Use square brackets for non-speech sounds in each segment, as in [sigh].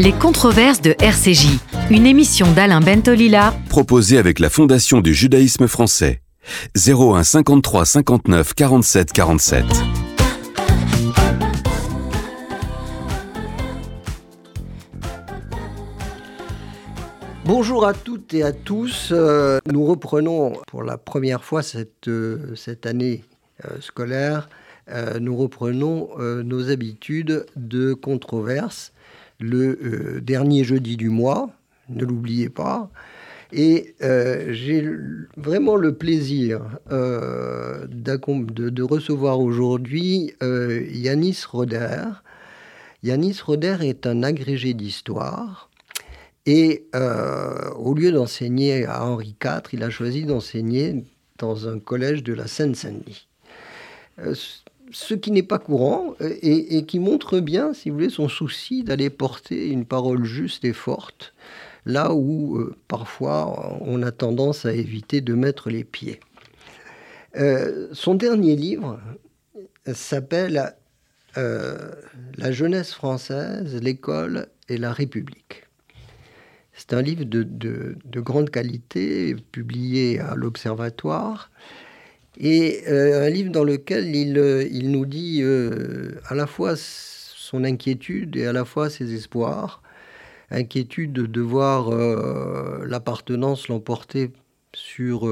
Les controverses de RCJ, une émission d'Alain Bentolila, proposée avec la Fondation du judaïsme français. 01 53 59 47 47. Bonjour à toutes et à tous. Euh, nous reprenons pour la première fois cette, euh, cette année euh, scolaire, nous reprenons nos habitudes de controverses le dernier jeudi du mois, ne l'oubliez pas. Et j'ai vraiment le plaisir de, de, recevoir aujourd'hui Yanis Roder. Yanis Roder est un agrégé d'histoire et euh, au lieu d'enseigner à Henri IV, il a choisi d'enseigner dans un collège de la Seine-Saint-Denis. Euh, ce qui n'est pas courant euh, et, qui montre bien, si vous voulez, son souci d'aller porter une parole juste et forte, là où parfois on a tendance à éviter de mettre les pieds. son dernier livre s'appelle La jeunesse française, l'école et la République. C'est un livre de, grande qualité, publié à l'Observatoire, et euh, un livre dans lequel il, euh, nous dit euh, à la fois son inquiétude et à la fois ses espoirs. Inquiétude de voir l'appartenance l'emporter sur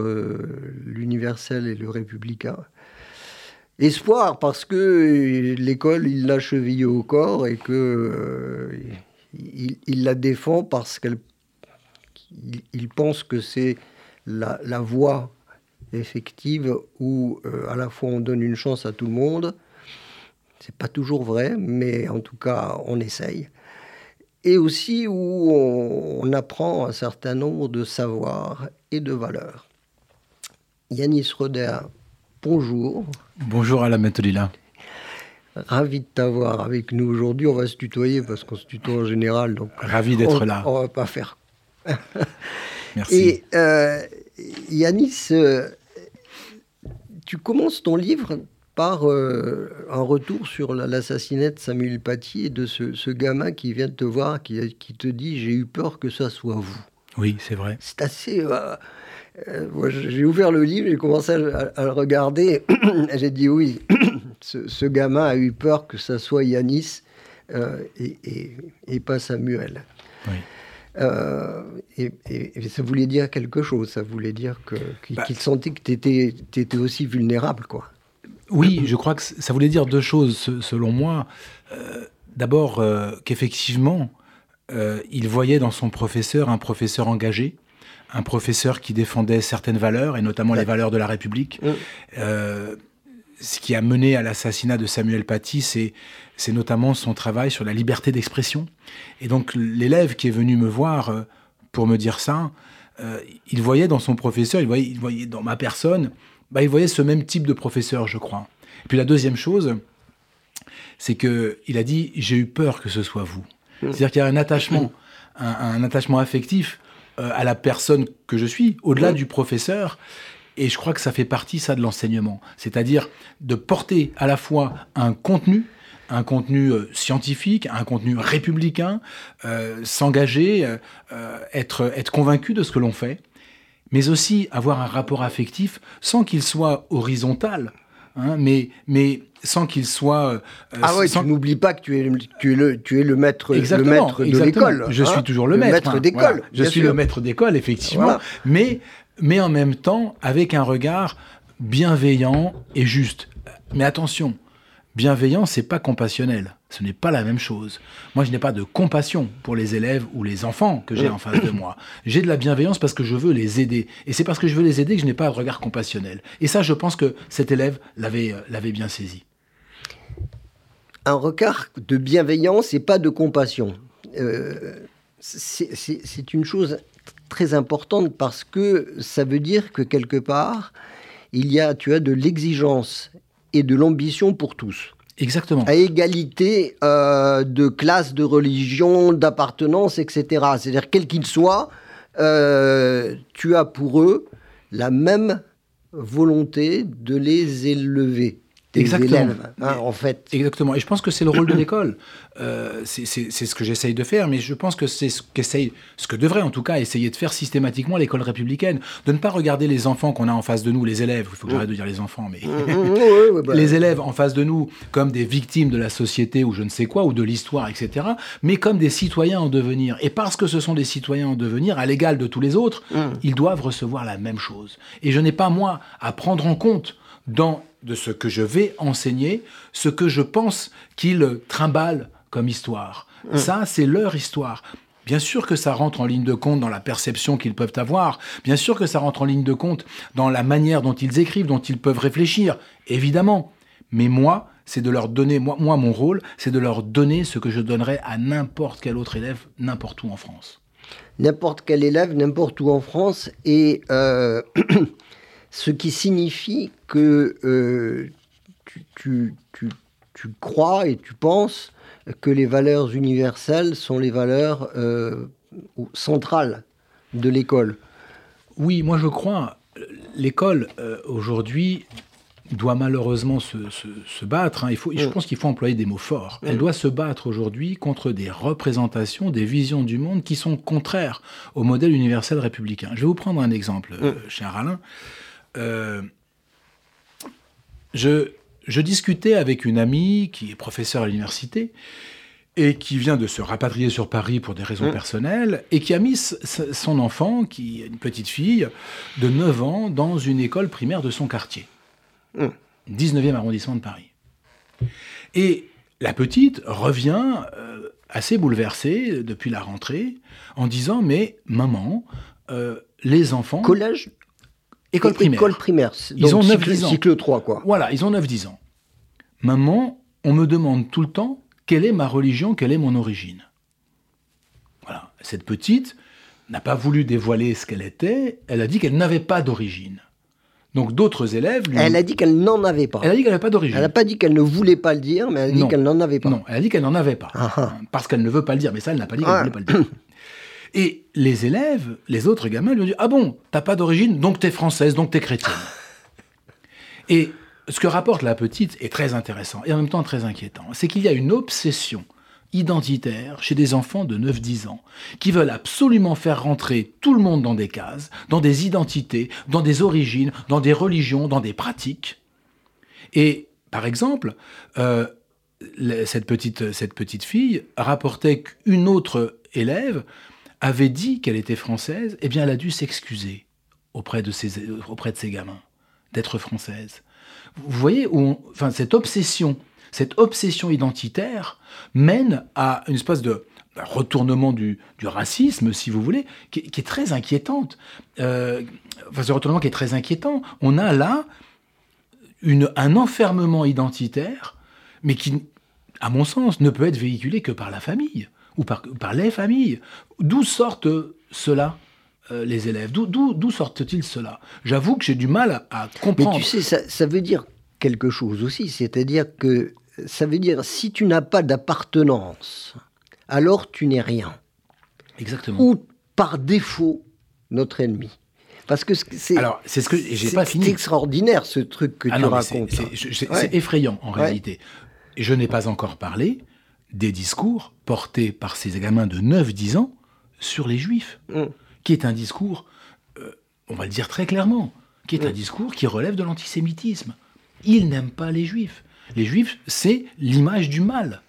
l'universel et le républicain. Espoir parce que l'école, il l'a chevillée au corps et que il, la défend parce qu'elle il, pense que c'est la, voie effective où euh, à la fois on donne une chance à tout le monde. C'est pas toujours vrai, mais en tout cas on essaye. Et aussi où on, apprend un certain nombre de savoirs et de valeurs. Yanis Roder, bonjour. Bonjour à la Méthodila. Ravi de t'avoir avec nous aujourd'hui. On va se tutoyer parce qu'on se tutoie en général. Donc Ravi d'être là. On va pas faire Merci. Et euh, Yanis, euh, tu commences ton livre par euh, un retour sur l'assassinat de Samuel Paty et de ce, gamin qui vient de te voir, qui, te dit J'ai eu peur que ça soit vous. Oui, c'est vrai. C'est assez. j'ai ouvert le livre, j'ai commencé à, le regarder. [coughs] j'ai dit Oui, [coughs] ce, gamin a eu peur que ça soit Yanis et, et, pas Samuel. Oui. Euh, et, ça voulait dire quelque chose. Ça voulait dire qu'il bah. sentait que tu étais, aussi vulnérable, quoi. Oui, je crois que ça voulait dire deux choses, selon moi. Euh, d'abord, euh, qu'effectivement, il voyait dans son professeur un professeur engagé, un professeur qui défendait certaines valeurs, et notamment les valeurs de la République ce qui a mené à l'assassinat de Samuel Paty, c'est, notamment son travail sur la liberté d'expression. Et donc l'élève qui est venu me voir euh, pour me dire ça, euh, il voyait dans son professeur, il voyait, il voyait dans ma personne, bah, il voyait ce même type de professeur, je crois. Et puis la deuxième chose, c'est que il a dit j'ai eu peur que ce soit vous. Mmh. C'est-à-dire qu'il y a un attachement, un, attachement affectif euh, à la personne que je suis, au-delà mmh. du professeur. Et je crois que ça fait partie, ça, de l'enseignement. C'est-à-dire de porter à la fois un contenu, un contenu euh, scientifique, un contenu républicain, euh, s'engager, euh, être, être convaincu de ce que l'on fait, mais aussi avoir un rapport affectif sans qu'il soit horizontal, hein, mais, mais sans qu'il soit... ah oui, tu n'oublies pas que tu es, tu es, le, tu es le maître, le maître de l'école. Je suis hein. toujours le, maître. Hein, d'école. Je suis le maître d'école, effectivement. Mais mais en même temps avec un regard bienveillant et juste. Mais attention, bienveillant, c'est pas compassionnel. Ce n'est pas la même chose. Moi, je n'ai pas de compassion pour les élèves ou les enfants que j'ai en face de moi. J'ai de la bienveillance parce que je veux les aider. Et c'est parce que je veux les aider que je n'ai pas de regard compassionnel. Et ça, je pense que cet élève l'avait, euh, l'avait bien saisi. Un regard de bienveillance et pas de compassion. Euh, c'est une chose très importante parce que ça veut dire que quelque part, il y a, tu as de l'exigence et de l'ambition pour tous. Exactement. À égalité euh, de classe, de religion, d'appartenance, etc. C'est-à-dire, quel qu'il soit, euh, tu as pour eux la même volonté de les élever. Élèves, hein, en fait. Exactement. Et je pense que c'est le rôle de [clears throat] l'école. Euh, c'est ce que j'essaye de faire, mais je pense que c'est ce qu'essaye, ce que devrait en tout cas essayer de faire systématiquement l'école républicaine, de ne pas regarder les enfants qu'on a en face de nous, les élèves. Il faut que j'arrête de dire les enfants, mais bah. les élèves en face de nous comme des victimes de la société ou je ne sais quoi ou de l'histoire, etc. Mais comme des citoyens en devenir. Et parce que ce sont des citoyens en devenir, à l'égal de tous les autres, ils doivent recevoir la même chose. Et je n'ai pas moi à prendre en compte dans de ce que je vais enseigner, ce que je pense qu'ils trimballent comme histoire. Mmh. Ça, c'est leur histoire. Bien sûr que ça rentre en ligne de compte dans la perception qu'ils peuvent avoir, bien sûr que ça rentre en ligne de compte dans la manière dont ils écrivent, dont ils peuvent réfléchir, évidemment. Mais moi, c'est de leur donner, moi, moi mon rôle, c'est de leur donner ce que je donnerais à n'importe quel autre élève, n'importe où en France. N'importe quel élève, n'importe où en France, et euh, [clears throat] ce qui signifie que euh, tu, crois et tu penses que les valeurs universelles sont les valeurs euh, centrales de l'école. Oui, moi je crois. L'école euh, aujourd'hui doit malheureusement se, battre. Hein. Il faut, Je mm. pense qu'il faut employer des mots forts. Elle mm. doit se battre aujourd'hui contre des représentations, des visions du monde qui sont contraires au modèle universel républicain. Je vais vous prendre un exemple, mm. cher Alain. Euh, je, discutais avec une amie qui est professeure à l'université et qui vient de se rapatrier sur Paris pour des raisons mmh. personnelles, et qui a mis son enfant, qui est une petite fille de 9 ans, dans une école primaire de son quartier. 19e mmh. arrondissement de Paris. Et la petite revient euh, assez bouleversée depuis la rentrée, en disant, mais maman, euh, les enfants... Collège? École primaire. École primaire. Ils ont 9-10 ans. Cycle 3, quoi. Voilà, ils ont 9-10 ans. Maman, on me demande tout le temps quelle est ma religion, quelle est mon origine. Voilà. Cette petite n'a pas voulu dévoiler ce qu'elle était, elle a dit qu'elle n'avait pas d'origine. Donc d'autres élèves Elle a dit qu'elle n'en avait pas. Elle a dit qu'elle n'avait pas d'origine. Elle n'a pas dit qu'elle ne voulait pas le dire, mais elle a dit qu'elle n'en avait pas. Non, elle a dit qu'elle n'en avait pas. Ah, ah. Parce qu'elle ne veut pas le dire, mais ça, elle n'a pas dit qu'elle ne voulait pas le dire. [coughs] Et les élèves, les autres gamins lui ont dit Ah bon, t'as pas d'origine, donc t'es française, donc t'es chrétienne. [laughs] et ce que rapporte la petite est très intéressant et en même temps très inquiétant. C'est qu'il y a une obsession identitaire chez des enfants de 9-10 ans qui veulent absolument faire rentrer tout le monde dans des cases, dans des identités, dans des origines, dans des religions, dans des pratiques. Et par exemple, euh, cette, petite, cette petite fille rapportait qu'une autre élève avait dit qu'elle était française, eh bien elle a dû s'excuser auprès de ses, ses gamins d'être française. Vous voyez, cette obsession, cette obsession identitaire mène à une espèce de retournement du, racisme, si vous voulez, qui, est très inquiétante. Euh, enfin, ce retournement qui est très inquiétant. On a là un enfermement identitaire, mais qui, à mon sens, ne peut être véhiculé que par la famille ou par, les familles. D'où sortent cela euh, les élèves? D'où sortent-ils cela? J'avoue que j'ai du mal à, comprendre. Mais tu sais, ça, ça veut dire quelque chose aussi, c'est-à-dire que ça veut dire si tu n'as pas d'appartenance, alors tu n'es rien. Exactement. Ou par défaut notre ennemi. Parce que c'est alors c'est ce que j'ai pas fini. C'est extraordinaire ce truc que ah tu racontes. C'est effrayant en réalité. Je n'ai pas encore parlé des discours portés par ces gamins de 9-10 ans sur les juifs, mm. qui est un discours, euh, on va le dire très clairement, qui est un mm. discours qui relève de l'antisémitisme. Ils n'aiment pas les juifs. Les juifs, c'est l'image du mal.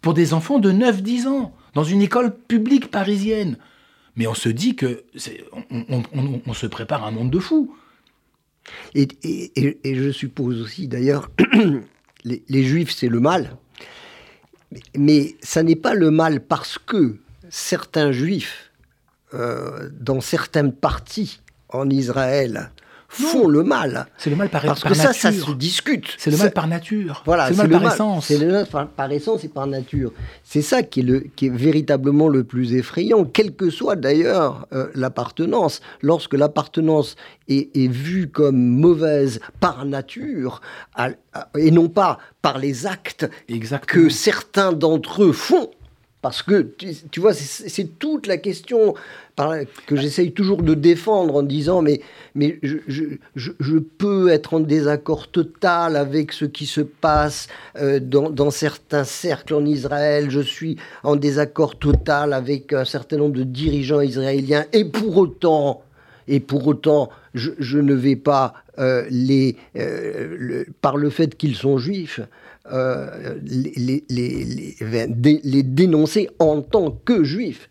Pour des enfants de 9-10 ans, dans une école publique parisienne. Mais on se dit que on, se prépare un monde de fous. Et, je suppose aussi, d'ailleurs, [clears throat] les, juifs, c'est le mal. Mais ça n'est pas le mal parce que certains juifs, euh, dans certaines parties en Israël, font le mal. C'est le mal par, Parce que ça, ça se discute. C'est le mal par nature. Voilà, c'est le mal par essence. C'est le mal par, essence et par nature. C'est ça qui est, le, qui est véritablement le plus effrayant, quelle que soit d'ailleurs euh, l'appartenance. Lorsque l'appartenance est, vue comme mauvaise par nature, et non pas par les actes que certains d'entre eux font, Parce que, tu, vois, c'est toute la question que j'essaye toujours de défendre en disant, mais, mais je, je, peux être en désaccord total avec ce qui se passe euh, dans, dans, certains cercles en Israël, je suis en désaccord total avec un certain nombre de dirigeants israéliens, et pour autant, et pour autant, je, ne vais pas euh, les, euh, par le fait qu'ils sont juifs, euh, les, les, dénoncer en tant que juifs.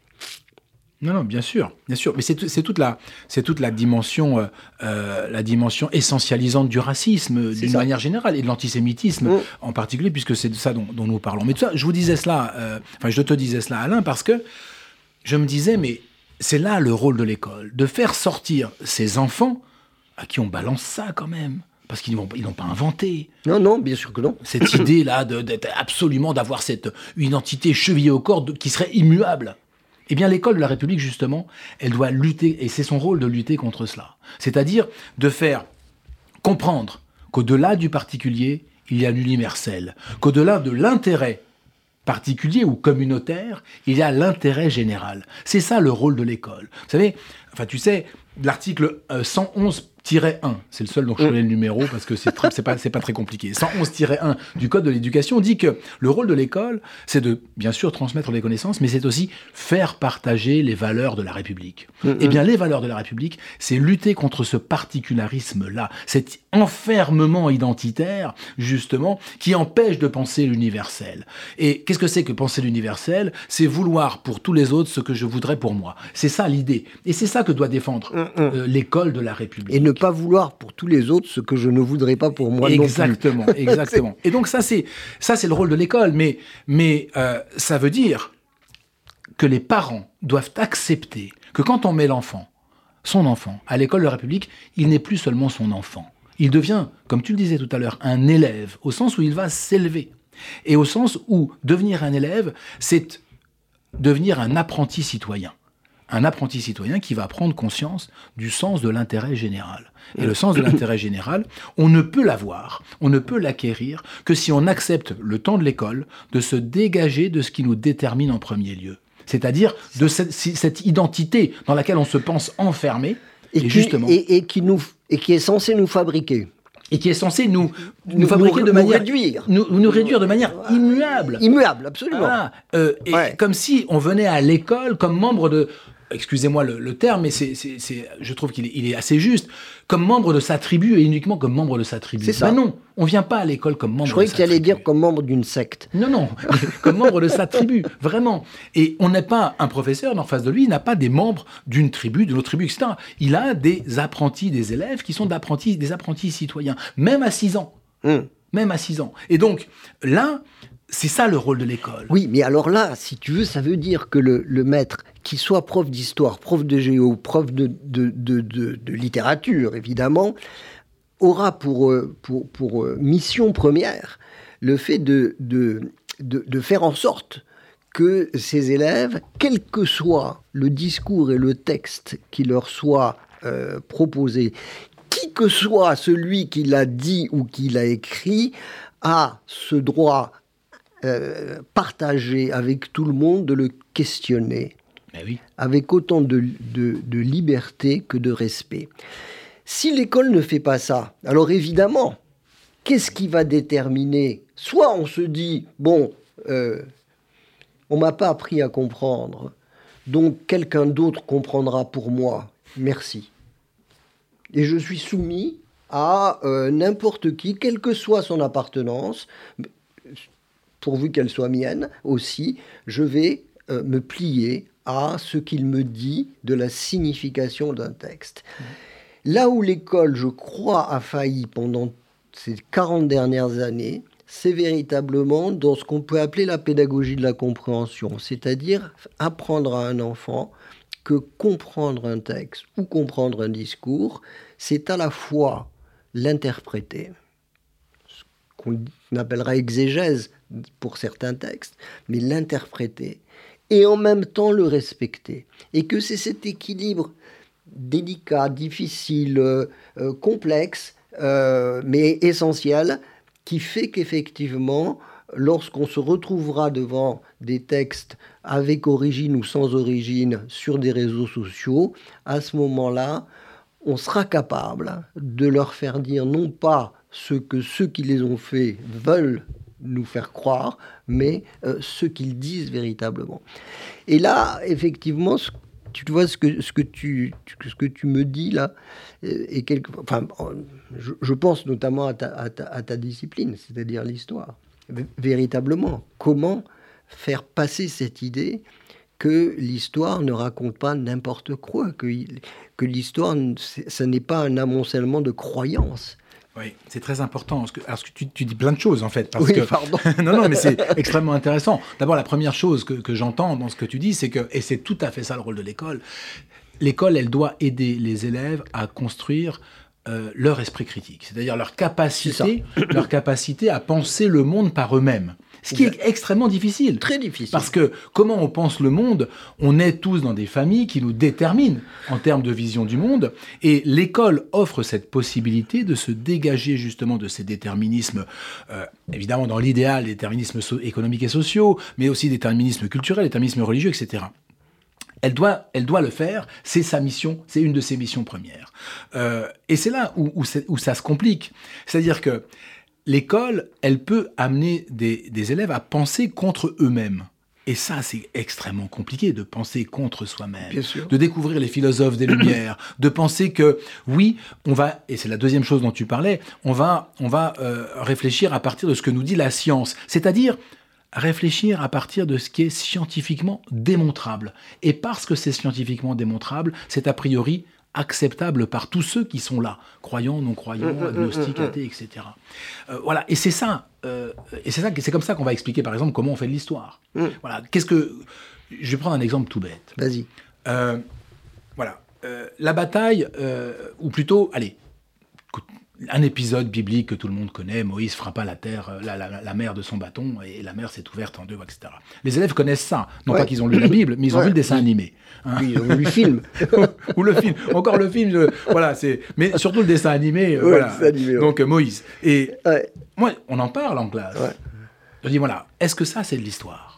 Non, non, bien sûr, bien sûr. Mais c'est toute la, c'est toute la dimension, la dimension essentialisante du racisme d'une manière générale et de l'antisémitisme mm. en particulier, puisque c'est de ça dont, nous parlons. Mais ça, je vous disais cela, enfin, je te disais cela, Alain, parce que je me disais, mais c'est là le rôle de l'école, de faire sortir ces enfants à qui on balance ça quand même. Parce qu'ils n'ont pas inventé. Non, non, bien sûr que non. Cette [clears throat] idée-là d'être absolument d'avoir cette identité chevillée au corps qui serait immuable. Eh bien, l'école de la République, justement, elle doit lutter, et c'est son rôle de lutter contre cela. C'est-à-dire de faire comprendre qu'au-delà du particulier, il y a l'universel, qu'au-delà de l'intérêt particulier ou communautaire, il y a l'intérêt général. C'est ça le rôle de l'école. Vous savez, enfin tu sais, l'article 111 euh, 1, c'est le seul dont je connais le numéro parce que c'est pas, pas très compliqué. 111-1 du Code de l'éducation dit que le rôle de l'école, c'est de bien sûr transmettre des connaissances, mais c'est aussi faire partager les valeurs de la République. Eh bien, les valeurs de la République, c'est lutter contre ce particularisme-là, cet enfermement identitaire, justement, qui empêche de penser l'universel. Et qu'est-ce que c'est que penser l'universel? C'est vouloir pour tous les autres ce que je voudrais pour moi. C'est ça l'idée. Et c'est ça que doit défendre euh, l'école de la République pas vouloir pour tous les autres ce que je ne voudrais pas pour moi exactement, non plus. Exactement, [laughs] Et donc ça c'est ça c'est le rôle de l'école, mais mais euh, ça veut dire que les parents doivent accepter que quand on met l'enfant, son enfant, à l'école de la République, il n'est plus seulement son enfant. Il devient, comme tu le disais tout à l'heure, un élève, au sens où il va s'élever. Et au sens où devenir un élève, c'est devenir un apprenti citoyen un apprenti citoyen qui va prendre conscience du sens de l'intérêt général. Et le sens de [coughs] l'intérêt général, on ne peut l'avoir, on ne peut l'acquérir que si on accepte le temps de l'école de se dégager de ce qui nous détermine en premier lieu. C'est-à-dire de cette, identité dans laquelle on se pense enfermé. Et, qui, justement, et, qui nous, et qui est censé nous fabriquer et qui est censé nous, nous, fabriquer de manière réduire, nous, nous, réduire de manière immuable, immuable, absolument. Euh, et comme si on venait à l'école comme membre de excusez-moi le, terme, mais c'est, je trouve qu'il est, assez juste, comme membre de sa tribu et uniquement comme membre de sa tribu. C'est ça. Ben non, on vient pas à l'école comme membre. Je croyais que tu allais dire comme membre d'une secte. Non, non, [laughs] comme membre de sa tribu, vraiment. Et on n'est pas un professeur en face de lui, il n'a pas des membres d'une tribu, de notre tribu, etc. Il a des apprentis, des élèves qui sont d'apprentis, des apprentis citoyens, même à 6 ans. Hum. Même à 6 ans. Et donc, là, c'est ça le rôle de l'école. Oui, mais alors là, si tu veux, ça veut dire que le, maître, qui soit prof d'histoire, prof de géo, prof de, de, littérature, évidemment, aura pour, euh, pour, pour, euh, mission première le fait de, de, faire en sorte que ces élèves, quel que soit le discours et le texte qui leur soit euh, proposé, qui que soit celui qui l'a dit ou qui l'a écrit, a ce droit partager avec tout le monde, de le questionner, avec autant de, liberté que de respect. Si l'école ne fait pas ça, alors évidemment, qu'est-ce qui va déterminer? Soit on se dit, bon, euh, on m'a pas appris à comprendre, donc quelqu'un d'autre comprendra pour moi, merci. Et je suis soumis à euh, n'importe qui, quelle que soit son appartenance, pourvu qu'elle soit mienne aussi, je vais euh, me plier à ce qu'il me dit de la signification d'un texte. Là où l'école, je crois, a failli pendant ces 40 dernières années, c'est véritablement dans ce qu'on peut appeler la pédagogie de la compréhension, c'est-à-dire apprendre à un enfant que comprendre un texte ou comprendre un discours, c'est à la fois l'interpréter, ce qu'on appellera exégèse pour certains textes, mais l'interpréter et en même temps le respecter. Et que c'est cet équilibre délicat, difficile, euh, euh, complexe, euh, mais essentiel, qui fait qu'effectivement, lorsqu'on se retrouvera devant des textes avec origine ou sans origine sur des réseaux sociaux, à ce moment-là, on sera capable de leur faire dire non pas ce que ceux qui les ont faits veulent nous faire croire, mais euh, ce qu'ils disent véritablement. Et là, effectivement, tu vois ce que, ce que, tu, ce que tu me dis là, et quelque, enfin, je, pense notamment à ta, à ta discipline, c'est-à-dire l'histoire. Véritablement, comment faire passer cette idée que l'histoire ne raconte pas n'importe quoi, que, que l'histoire, ce n'est pas un amoncellement de croyances. Oui, c'est très important. Parce que, que tu, dis plein de choses, en fait. Parce oui, pardon. [laughs] non, non, mais c'est [laughs] extrêmement intéressant. D'abord, la première chose que, que j'entends dans ce que tu dis, c'est que, et c'est tout à fait ça le rôle de l'école, l'école, elle doit aider les élèves à construire euh, leur esprit critique, c'est-à-dire leur capacité, leur capacité à penser le monde par eux-mêmes. Ce qui est extrêmement difficile. Très difficile. Parce que comment on pense le monde On est tous dans des familles qui nous déterminent en termes de vision du monde. Et l'école offre cette possibilité de se dégager justement de ces déterminismes, euh, évidemment dans l'idéal, déterminismes économiques et sociaux, mais aussi déterminismes culturels, déterminismes religieux, etc. Elle doit, elle doit le faire, c'est sa mission, c'est une de ses missions premières. Euh, et c'est là où, où, ça se complique. C'est-à-dire que l'école, elle peut amener des, élèves à penser contre eux-mêmes. Et ça, c'est extrêmement compliqué de penser contre soi-même, de découvrir les philosophes des Lumières, [coughs] de penser que oui, on va, et c'est la deuxième chose dont tu parlais, on va, on va euh, réfléchir à partir de ce que nous dit la science, c'est-à-dire réfléchir à partir de ce qui est scientifiquement démontrable. Et parce que c'est scientifiquement démontrable, c'est a priori acceptable par tous ceux qui sont là, croyants, non croyants, mm, mm, agnostiques, mm, athées, etc. Euh, voilà, et c'est ça, euh, et c'est ça, c'est comme ça qu'on va expliquer, par exemple, comment on fait de l'histoire. Voilà, qu'est-ce que, je vais prendre un exemple tout bête. Vas-y. Euh, voilà, la bataille, ou plutôt, allez, un épisode biblique que tout le monde connaît, Moïse frappa la terre, euh, la, mer de son bâton et la mer s'est ouverte en deux, etc. Les élèves connaissent ça, non pas qu'ils ont lu la Bible, mais ils ont vu le dessin animé. Hein. Oui, ils ont le film. [laughs] Ou le film. Encore le film, voilà, c'est. Mais surtout le dessin animé, euh, voilà. Donc euh, Moïse. Et moi, on en parle en classe. Je dis voilà, est-ce que ça c'est de l'histoire?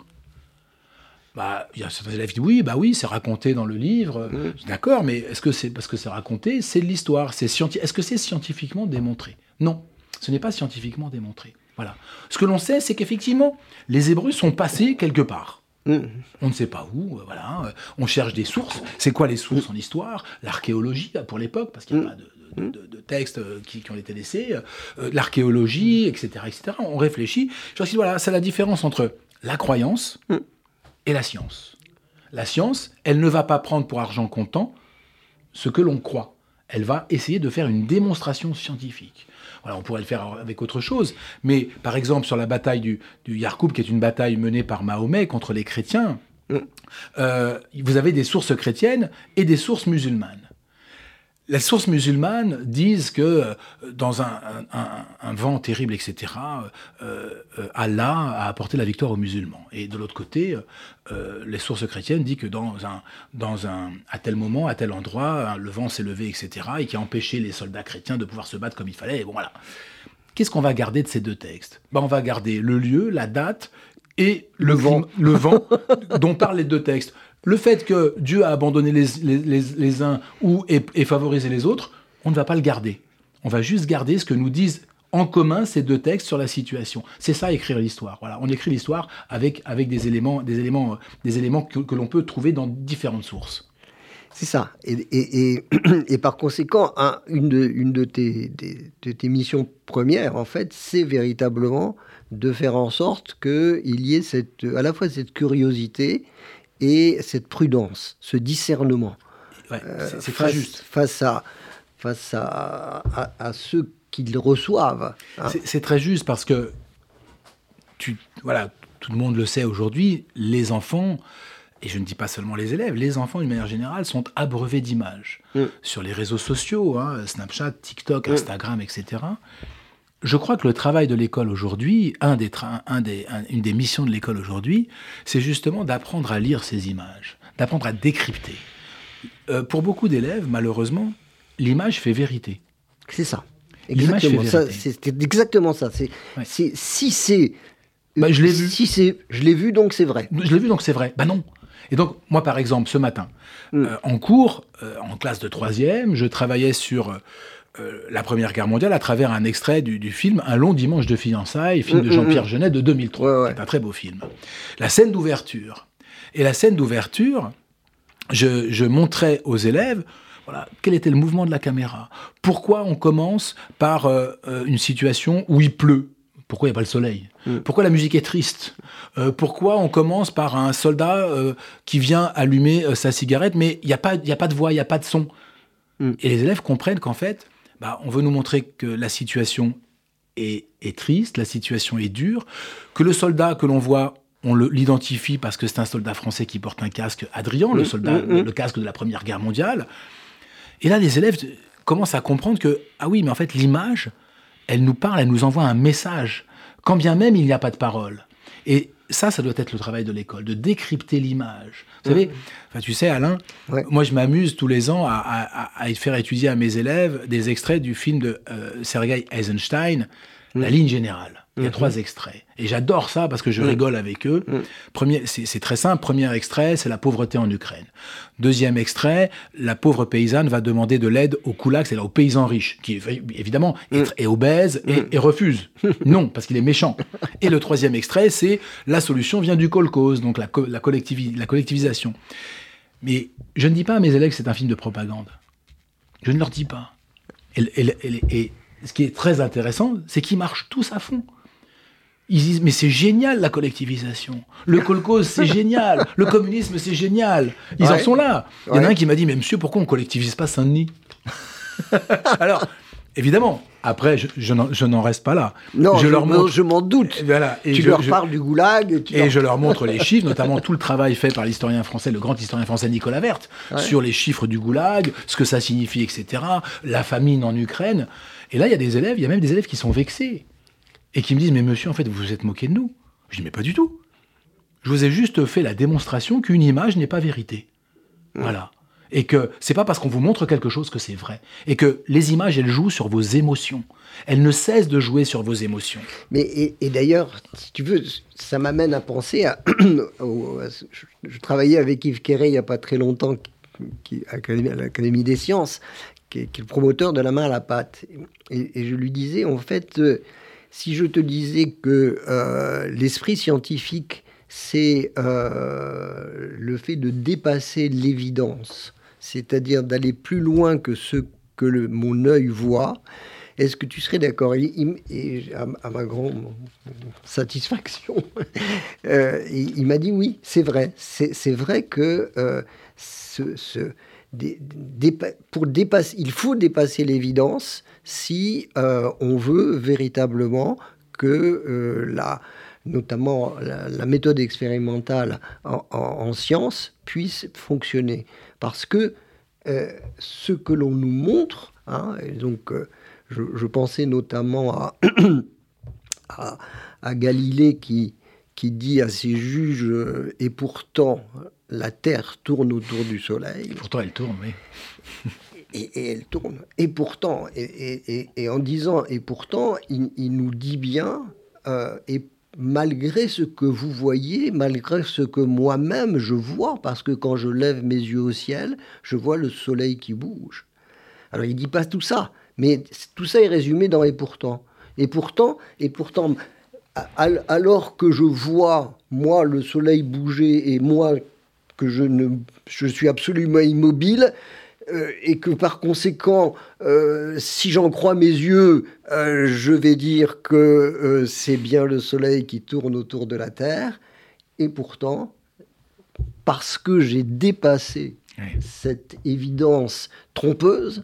Bah, il y a certains élèves qui disent oui, bah oui, c'est raconté dans le livre. Mmh. D'accord, mais est-ce que c'est parce que c'est raconté C'est de l'histoire. C'est Est-ce que c'est scientifiquement démontré? Non, ce n'est pas scientifiquement démontré. Voilà. Ce que l'on sait, c'est qu'effectivement, les Hébreux sont passés quelque part. Mmh. On ne sait pas où, euh, voilà. Euh, on cherche des sources. C'est quoi les sources en histoire? L'archéologie, euh, pour l'époque, parce qu'il n'y a mmh. pas de, textes qui, ont été laissés, l'archéologie, etc., etc. On réfléchit. Je dis, voilà, c'est la différence entre la croyance et la science. La science, elle ne va pas prendre pour argent comptant ce que l'on croit. Elle va essayer de faire une démonstration scientifique. Voilà, on pourrait le faire avec autre chose, mais par exemple sur la bataille du, du Yarkoub, qui est une bataille menée par Mahomet contre les chrétiens, mm. euh, vous avez des sources chrétiennes et des sources musulmanes. Les sources musulmanes disent que euh, dans un, vent terrible, etc., euh, euh, Allah a apporté la victoire aux musulmans. Et de l'autre côté, les sources chrétiennes disent que dans un, dans un, à tel moment, à tel endroit, le vent s'est levé, etc., et qui a empêché les soldats chrétiens de pouvoir se battre comme il fallait. Et bon, voilà. Qu'est-ce qu'on va garder de ces deux textes? Ben, On va garder le lieu, la date et le, vent, le vent dont parlent les deux textes. Le fait que Dieu a abandonné les, uns ou et, favorisé les autres, on ne va pas le garder. On va juste garder ce que nous disent en commun ces deux textes sur la situation. C'est ça écrire l'histoire. Voilà, on écrit l'histoire avec, avec des éléments, des éléments, des éléments que, l'on peut trouver dans différentes sources. C'est ça. Et, et, [clears throat] par conséquent, une, de, une de, tes, de, tes, missions premières, en fait, c'est véritablement de faire en sorte qu'il y ait cette, à la fois cette curiosité et cette prudence, ce discernement. Euh, c'est très juste. Face à, face à, à, ceux qui le reçoivent. Hein. C'est très juste parce que, tu, voilà, tout le monde le sait aujourd'hui, les enfants, et je ne dis pas seulement les élèves, les enfants d'une manière générale sont abreuvés d'images mm. sur les réseaux sociaux, hein, Snapchat, TikTok, mm. Instagram, etc. Je crois que le travail de l'école aujourd'hui, un des un des, une des missions de l'école aujourd'hui, c'est justement d'apprendre à lire ces images, d'apprendre à décrypter. Euh, pour beaucoup d'élèves, malheureusement, l'image fait vérité. C'est ça. Exactement. C'est exactement ça. C'est si c'est Bah, je l'ai vu. Si c'est, je l'ai vu, donc c'est vrai. Je l'ai vu, donc c'est vrai. Bah non. Et donc, moi, par exemple, ce matin, Mm. euh, en cours, euh, en classe de troisième, je travaillais sur euh, la Première Guerre mondiale à travers un extrait du, du film Un long dimanche de fiançailles, film de Mm, mm, Jean-Pierre Jeunet de 2003, Ouais, ouais. qui est un très beau film. La scène d'ouverture. Et la scène d'ouverture, je, je montrais aux élèves voilà, quel était le mouvement de la caméra. Pourquoi on commence par euh, euh, une situation où il pleut? Pourquoi il n'y a pas le soleil? Mm. Pourquoi la musique est triste? Euh, Pourquoi on commence par un soldat euh, qui vient allumer sa cigarette, mais il n'y a, pas- y a pas de voix, il n'y a pas de son? Mm. Et les élèves comprennent qu'en fait, bah, on veut nous montrer que la situation est, est triste, la situation est dure, que le soldat que l'on voit, on l'identifie parce que c'est un soldat français qui porte un casque Adrien, le Mm, soldat, mm, mm. le casque de la Première Guerre mondiale. Et là, les élèves commencent à comprendre que, ah oui, mais en fait, l'image, elle nous parle, elle nous envoie un message, quand bien même il n'y a pas de parole. Et ça, ça doit être le travail de l'école, de décrypter l'image. Vous savez, enfin, tu sais, Alain, Ouais. moi, je m'amuse tous les ans à, à- à- à faire étudier à mes élèves des extraits du film de euh, Sergei Eisenstein, La ligne générale. Il y a trois extraits. Et j'adore ça parce que je rigole avec eux. Premier, c'est très simple. Premier extrait, c'est la pauvreté en Ukraine. Deuxième extrait, la pauvre paysanne va demander de l'aide aux kulaks, c'est-à-dire aux paysans riches, qui évidemment est, est obèse et, et refuse. [laughs] Non, parce qu'il est méchant. Et le troisième extrait, c'est la solution vient du kolkhoz, donc la, co- la, collectivi- la collectivisation. Mais je ne dis pas à mes élèves que c'est un film de propagande. Je ne leur dis pas. Et, et- et- et ce qui est très intéressant, c'est qu'ils marchent tous à fond. Ils disent, mais c'est génial la collectivisation. Le kolkhoz, c'est génial. [laughs] Le communisme, c'est génial. Ils en sont là. Il y en a Ouais. un qui m'a dit, mais monsieur, pourquoi on collectivise pas Saint-Denis? [laughs] Alors, évidemment, après, je, je n'en- reste pas là. Non, je je, leur montre. je m'en doute. Voilà, et tu je- leur parles du goulag. Tu et leur- je leur montre les [laughs] chiffres, notamment tout le travail fait par l'historien français, le grand historien français Nicolas Verte, Ouais. sur les chiffres du goulag, ce que ça signifie, etc., la famine en Ukraine. Et là, il y a des élèves, il y a même des élèves qui sont vexés et qui me disent Mais monsieur, en fait, vous vous êtes moqué de nous. Je dis Mais pas du tout. Je vous ai juste fait la démonstration qu'une image n'est pas vérité. Voilà. Et que c'est pas parce qu'on vous montre quelque chose que c'est vrai. Et que les images, elles jouent sur vos émotions. Elles ne cessent de jouer sur vos émotions. Mais et, et d'ailleurs, si tu veux, ça m'amène à penser à. [clears throat] je, travaillais avec Yves Quéré il n'y a pas très longtemps, qui, à l'Académie- des sciences, qui est, qui est le promoteur de la main à la pâte. Et, et je lui disais, en fait, euh, si je te disais que euh, l'esprit scientifique, c'est euh, le fait de dépasser l'évidence, c'est-à-dire d'aller plus loin que ce que mon œil voit, est-ce que tu serais d'accord? Et, à, ma grande satisfaction, [laughs] euh, il, m'a dit oui, c'est vrai. C'est vrai que ce- pour dépasser, il faut dépasser l'évidence si euh, on veut véritablement que euh, la, notamment la, méthode expérimentale en, en, en science puisse fonctionner. Parce que euh, ce que l'on nous montre, hein, donc je, pensais notamment à, [coughs] à, à Galilée qui, qui dit à ses juges Et pourtant, la Terre tourne autour du Soleil. Pourtant, elle tourne, oui. Et, et elle tourne. Et pourtant, et, et- et- et en disant et pourtant, il, il nous dit bien, euh, et malgré ce que vous voyez, malgré ce que moi-même je vois, parce que quand je lève mes yeux au ciel, je vois le soleil qui bouge. Alors il dit pas tout ça, mais tout ça est résumé dans et pourtant. Et pourtant, et pourtant, al- alors que je vois moi le soleil bouger et moi que je ne, je suis absolument immobile. euh, et que par conséquent, euh, si j'en crois mes yeux, euh, je vais dire que c'est bien le Soleil qui tourne autour de la Terre. Et pourtant, parce que j'ai dépassé Oui. cette évidence trompeuse,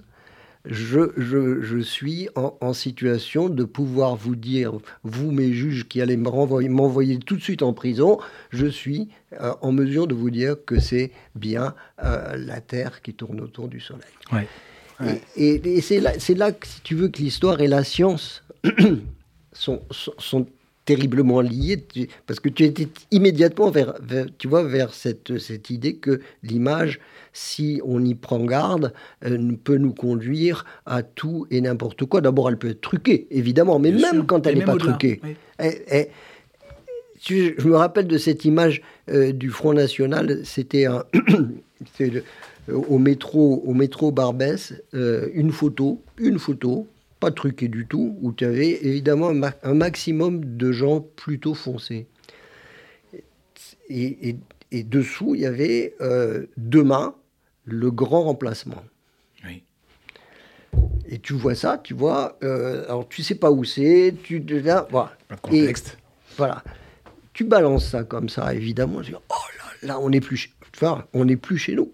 je, je- je suis en, en situation de pouvoir vous dire, vous mes juges qui allez me renvoyer- m'envoyer tout de suite en prison, je suis euh, en mesure de vous dire que c'est bien euh, la Terre qui tourne autour du Soleil. Ouais. Ouais. Et, et- et c'est là, c'est là que, si tu veux, que l'histoire et la science [clears throat] sont, sont, sont terriblement tu- parce que tu étais immédiatement vers, vers- tu vois, vers cette, cette idée que l'image, si on y prend garde, euh, peut nous conduire à tout et n'importe quoi. D'abord, elle peut être truquée, évidemment, mais Bien même sûr. quand elle n'est pas truquée. Oui. Elle- elle- je me rappelle de cette image euh, du Front National. C'était [coughs] au métro, au métro Barbès, euh, une photo, une photo, pas truquée du tout, où tu avais évidemment un, maximum de gens plutôt foncés. Et, dessous, il y avait euh, demain le grand remplacement. Oui. Et tu vois ça, tu vois, alors tu sais pas où c'est, tu là, voilà. Pas de contexte. voilà tu balances ça comme ça, évidemment, dis, oh là, là, on n'est plus, enfin, on n'est plus chez nous.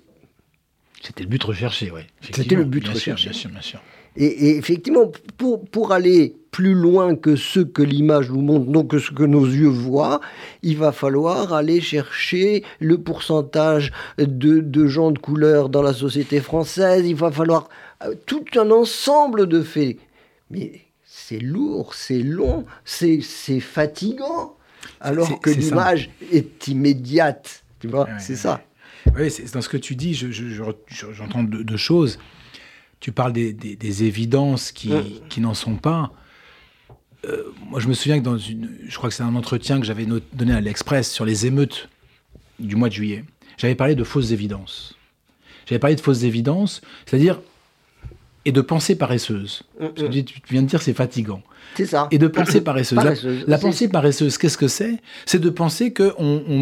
C'était le but recherché, oui. C'était le but recherché. bien sûr, bien sûr. Et, effectivement, pour, pour aller plus loin que ce que l'image nous montre, donc que ce que nos yeux voient, il va falloir aller chercher le pourcentage de, de gens de couleur dans la société française, il va falloir euh, tout un ensemble de faits. Mais c'est lourd, c'est long, c'est fatigant alors que l'image est immédiate. Tu vois, c'est ça. Oui, dans ce que tu dis, j'entends deux, choses. Tu parles des, évidences qui, mm. qui n'en sont pas. Euh, moi, je me souviens que dans une, je crois que c'est un entretien que j'avais donné à l'Express sur les émeutes du mois de juillet. J'avais parlé de fausses évidences. J'avais parlé de fausses évidences, c'est-à-dire et de pensée paresseuse. tu viens de dire c'est fatigant. C'est ça. Et de pensée [coughs] paresseuse. La, pensée paresseuse, qu'est-ce que c'est? C'est de penser qu'on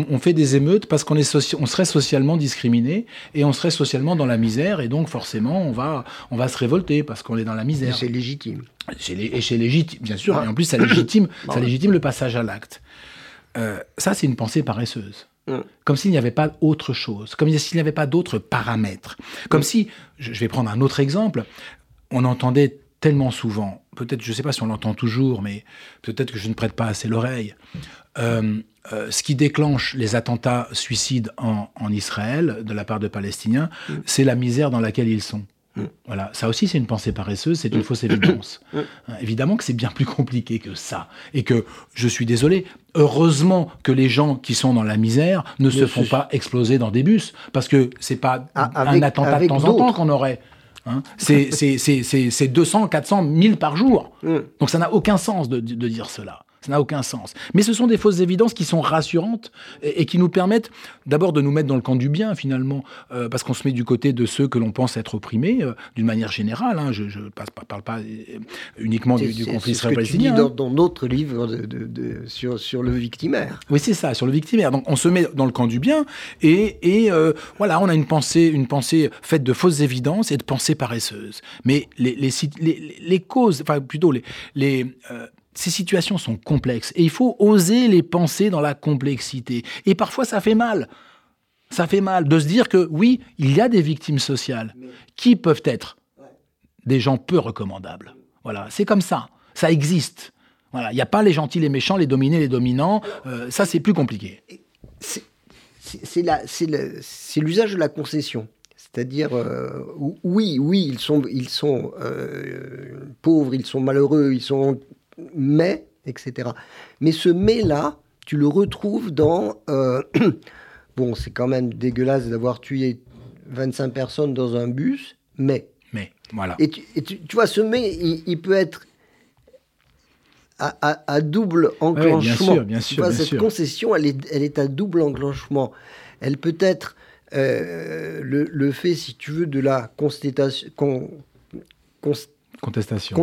on, fait des émeutes parce qu'on on serait socialement discriminé et on serait socialement dans la misère et donc forcément on va, on va se révolter parce qu'on est dans la misère. C'est légitime. Et c'est légitime, bien sûr. Et en plus, ça légitime, [coughs] ça légitime le passage à l'acte. Euh, ça, c'est une pensée paresseuse. Mm. Comme s'il n'y avait pas autre chose, comme s'il n'y avait pas d'autres paramètres. Comme mm. si, je vais prendre un autre exemple, on entendait tellement souvent, peut-être, je ne sais pas si on l'entend toujours, mais peut-être que je ne prête pas assez l'oreille, euh, euh, ce qui déclenche les attentats suicides en, Israël de la part de Palestiniens, mm. c'est la misère dans laquelle ils sont. Voilà, ça aussi c'est une pensée paresseuse, c'est une fausse évidence. Hein, évidemment que c'est bien plus compliqué que ça, et que je suis désolé, heureusement que les gens qui sont dans la misère ne se font pas exploser dans des bus, parce que c'est pas ah, un attentat de temps en temps qu'on aurait. Hein. C'est 200, 400, 1000 par jour. Mm. Donc ça n'a aucun sens de dire cela. Ça n'a aucun sens. Mais ce sont des fausses évidences qui sont rassurantes et, qui nous permettent d'abord de nous mettre dans le camp du bien, finalement, euh, parce qu'on se met du côté de ceux que l'on pense être opprimés, euh, d'une manière générale. Hein. je ne parle pas euh, uniquement du, conflit israélo-palestinien. Dans, dans notre livre de, sur, sur, le victimaire. Oui, c'est ça, sur le victimaire. Donc on se met dans le camp du bien et, et voilà, on a une pensée, une pensée faite de fausses évidences et de pensées paresseuses. Mais les, les, les, les causes, enfin plutôt les, les ces situations sont complexes et il faut oser les penser dans la complexité. Et parfois, ça fait mal. Ça fait mal de se dire que oui, il y a des victimes sociales qui peuvent être des gens peu recommandables. Voilà, c'est comme ça. Ça existe. Voilà, il n'y a pas les gentils, les méchants, les dominés, les dominants. Euh, ça, c'est plus compliqué. C'est l'usage de la concession. C'est-à-dire, euh, oui, oui, ils sont, euh, pauvres, ils sont malheureux, ils sont mais, etc. Mais ce mais-là, tu le retrouves dans... Euh, [coughs] bon, c'est quand même dégueulasse d'avoir tué 25 personnes dans un bus, mais... Mais, voilà. Et tu, vois, ce mais, il, peut être à, double enclenchement. bien sûr, bien sûr. cette concession, elle est, elle est à double enclenchement. Elle peut être euh, le, fait, si tu veux, de la contestation. Contestation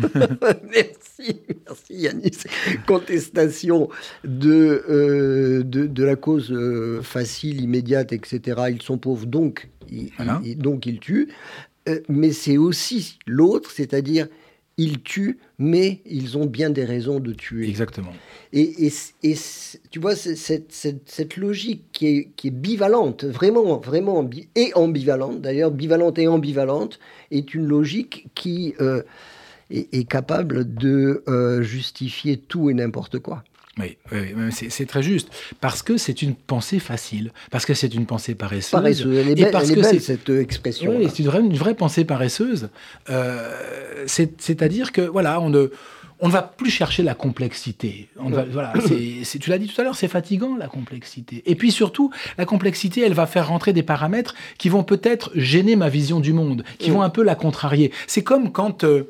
[laughs] merci, merci Yanis. Contestation de, euh, de, la cause euh, facile, immédiate, etc. Ils sont pauvres, donc, ils, donc ils tuent. Euh, mais c'est aussi l'autre, c'est-à-dire ils tuent, mais ils ont bien des raisons de tuer. Exactement. Et, et, tu vois, cette, cette, logique qui est, qui est, bivalente, vraiment, vraiment, et ambivalente, d'ailleurs, bivalente et ambivalente, est une logique qui est, capable de euh, justifier tout et n'importe quoi. Oui, c'est très juste. Parce que c'est une pensée facile. Parce que c'est une pensée paresseuse. Paresseuse. Elle est, belle, parce que belle cette expression. Oui, c'est une vraie, une vraie, pensée paresseuse. Euh, c'est-à-dire que, voilà, on ne, on ne va plus chercher la complexité. On va, voilà, tu l'as dit tout à l'heure, c'est fatigant, la complexité. Et puis surtout, la complexité, elle va faire rentrer des paramètres qui vont peut-être gêner ma vision du monde, qui vont un peu la contrarier. C'est comme quand... Euh,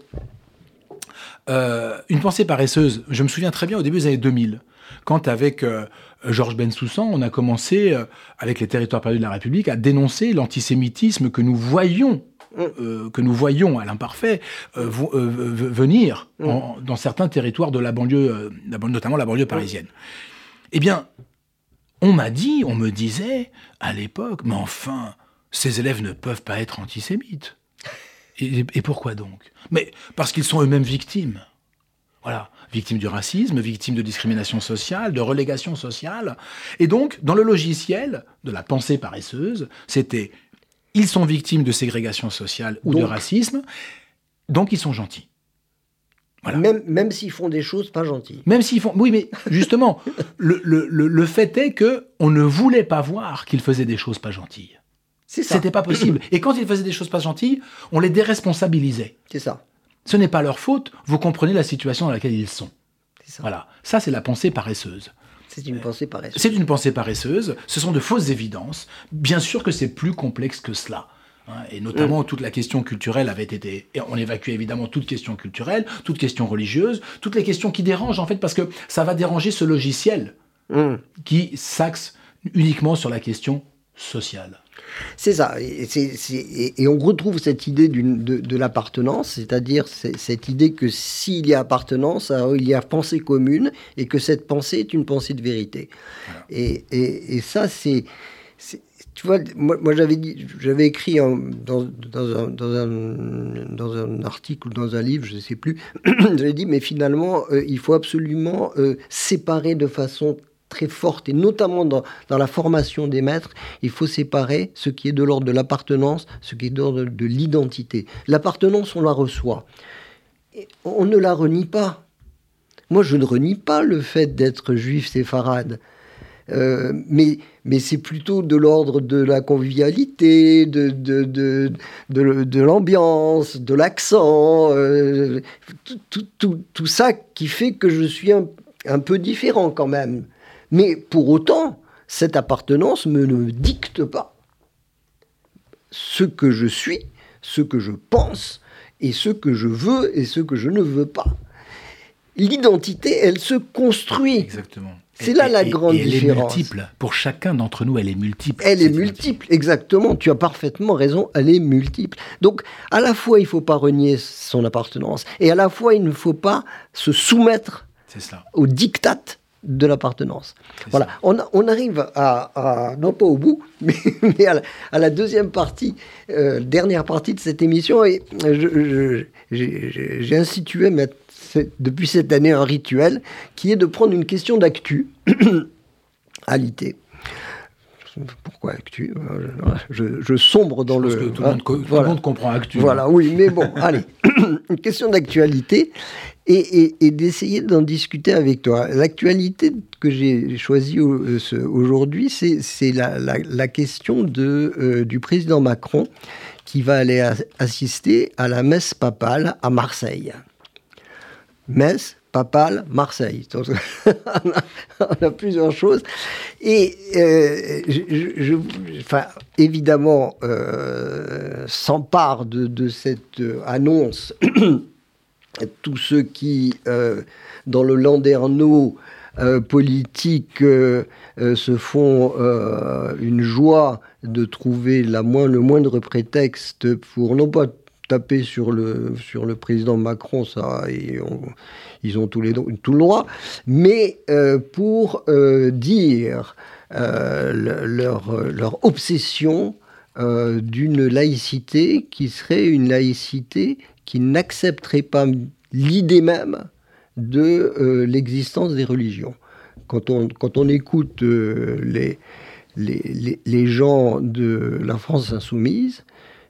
euh, une pensée paresseuse, je me souviens très bien au début des années 2000, Quand avec euh, Georges Bensoussan, on a commencé, euh, avec les territoires perdus de la République, à dénoncer l'antisémitisme que nous voyons euh, que nous voyons à l'imparfait venir dans certains territoires de la banlieue, notamment la banlieue parisienne. Eh bien, on m'a dit, on me disait à l'époque, mais enfin, ces élèves ne peuvent pas être antisémites. Et, et pourquoi donc? Mais parce qu'ils sont eux-mêmes victimes. Voilà, victimes du racisme, victimes de discrimination sociale, de relégation sociale. Et donc, dans le logiciel de la pensée paresseuse, c'était ils sont victimes de ségrégation sociale ou de racisme, donc ils sont gentils. Voilà. Même, même s'ils font des choses pas gentilles. Même s'ils font. Oui, mais justement, [laughs] le, le, le, fait est que on ne voulait pas voir qu'ils faisaient des choses pas gentilles. C'est. C'était pas possible. [clears throat] Et quand ils faisaient des choses pas gentilles, on les déresponsabilisait. C'est ça. Ce n'est pas leur faute, vous comprenez la situation dans laquelle ils sont. Ça. Voilà, ça c'est la pensée paresseuse. C'est une pensée paresseuse. C'est une pensée paresseuse, ce sont de fausses évidences. Bien sûr que c'est plus complexe que cela. Hein, et notamment, mm. toute la question culturelle avait été. Et on évacue évidemment toute question culturelle, toute question religieuse, toutes les questions qui dérangent, en fait, parce que ça va déranger ce logiciel mm. qui s'axe uniquement sur la question sociale. C'est ça. Et, on retrouve cette idée de, l'appartenance, c'est-à-dire cette idée que s'il y a appartenance, il y a pensée commune et que cette pensée est une pensée de vérité. Et, ça, c'est. Tu vois, moi, j'avais j'avais écrit dans, un, dans, un, article ou dans un livre, je ne sais plus, [clears throat] j'avais dit, mais finalement, euh, il faut absolument euh, séparer de façon très forte, et notamment dans, la formation des maîtres, il faut séparer ce qui est de l'ordre de l'appartenance, ce qui est de l'ordre de l'identité. L'appartenance, on la reçoit. on ne la renie pas. Moi, je ne renie pas le fait d'être juif séfarade. Euh, mais, mais c'est plutôt de l'ordre de la convivialité, de, de, de, de, l'ambiance, de l'accent, euh, tout, tout, tout, ça qui fait que je suis un, un peu différent quand même. Mais pour autant, cette appartenance ne me dicte pas ce que je suis, ce que je pense, et ce que je veux et ce que je ne veux pas. L'identité, elle se construit. Exactement. C'est là la grande différence. Elle est multiple. Pour chacun d'entre nous, elle est multiple. Elle est multiple, exactement. Tu as parfaitement raison. Elle est multiple. Donc, à la fois, il ne faut pas renier son appartenance, et à la fois, il ne faut pas se soumettre au diktat de l'appartenance. Voilà, on, on, arrive à, non pas au bout, [laughs] mais, à, la, deuxième partie, euh, dernière partie de cette émission, et j'ai institué depuis cette année un rituel qui est de prendre une question d'actu, [coughs] alité. Pourquoi actu? Je, sombre dans le. Que tout, le monde, tout le monde comprend actu. Voilà, oui, mais bon, allez. [coughs] une question d'actualité et, d'essayer d'en discuter avec toi. L'actualité que j'ai choisie euh, aujourd'hui, c'est la, question de, euh, du président Macron qui va aller assister à la messe papale à Marseille. Messe papale Marseille. [laughs] on, a, plusieurs choses. Et euh, je, enfin, évidemment, s'empare de, de, cette annonce tous ceux qui, euh, dans le landerneau euh, politique, euh, se font une joie de trouver la moins, le moindre prétexte pour non pas taper sur le, sur le président Macron, ça, ils ont tous les, tout le droit, mais pour dire leur, leur obsession d'une laïcité qui serait une laïcité qui n'accepterait pas l'idée même de euh, l'existence des religions. Quand on, quand on écoute euh, les, les, les, gens de la France insoumise,